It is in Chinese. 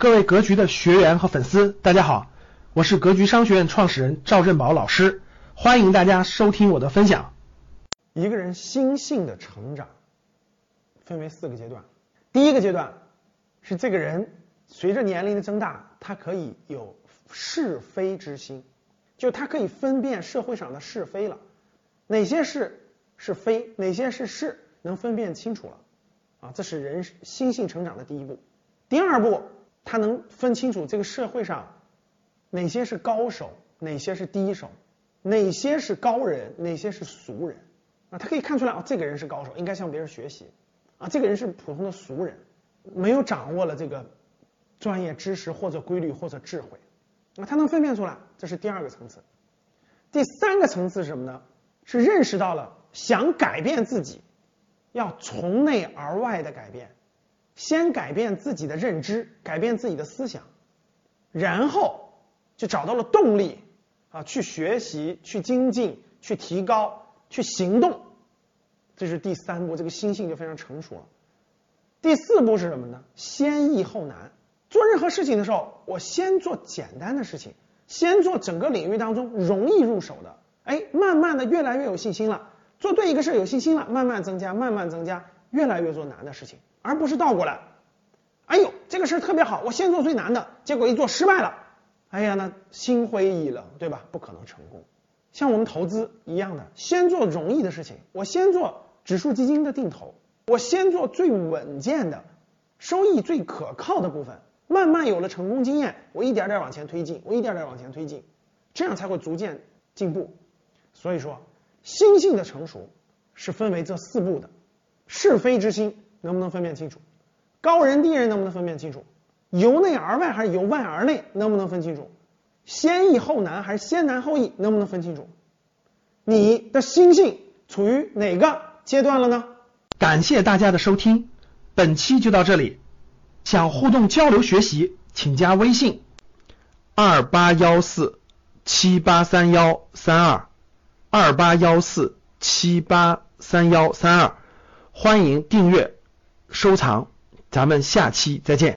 各位格局的学员和粉丝，大家好，我是格局商学院创始人赵振宝老师，欢迎大家收听我的分享。一个人心性的成长分为四个阶段，第一个阶段是这个人随着年龄的增大，他可以有是非之心，就他可以分辨社会上的是非了，哪些是是非，哪些是是，能分辨清楚了啊，这是人心性成长的第一步。第二步。他能分清楚这个社会上哪些是高手，哪些是低手，哪些是高人，哪些是俗人啊？他可以看出来啊，这个人是高手，应该向别人学习啊；这个人是普通的俗人，没有掌握了这个专业知识或者规律或者智慧啊。他能分辨出来，这是第二个层次。第三个层次是什么呢？是认识到了想改变自己，要从内而外的改变。先改变自己的认知，改变自己的思想，然后就找到了动力啊，去学习、去精进、去提高、去行动，这是第三步，这个心性就非常成熟了。第四步是什么呢？先易后难。做任何事情的时候，我先做简单的事情，先做整个领域当中容易入手的，哎，慢慢的越来越有信心了。做对一个事儿有信心了，慢慢增加，慢慢增加，越来越做难的事情。而不是倒过来，哎呦，这个事儿特别好，我先做最难的，结果一做失败了，哎呀，那心灰意冷，对吧？不可能成功。像我们投资一样的，先做容易的事情，我先做指数基金的定投，我先做最稳健的、收益最可靠的部分，慢慢有了成功经验，我一点点往前推进，我一点点往前推进，这样才会逐渐进步。所以说，心性的成熟是分为这四步的，是非之心。能不能分辨清楚？高人低人能不能分辨清楚？由内而外还是由外而内？能不能分清楚？先易后难还是先难后易？能不能分清楚？你的心性处于哪个阶段了呢？感谢大家的收听，本期就到这里。想互动交流学习，请加微信二八幺四七八三幺三二二八幺四七八三幺三二，欢迎订阅。收藏，咱们下期再见。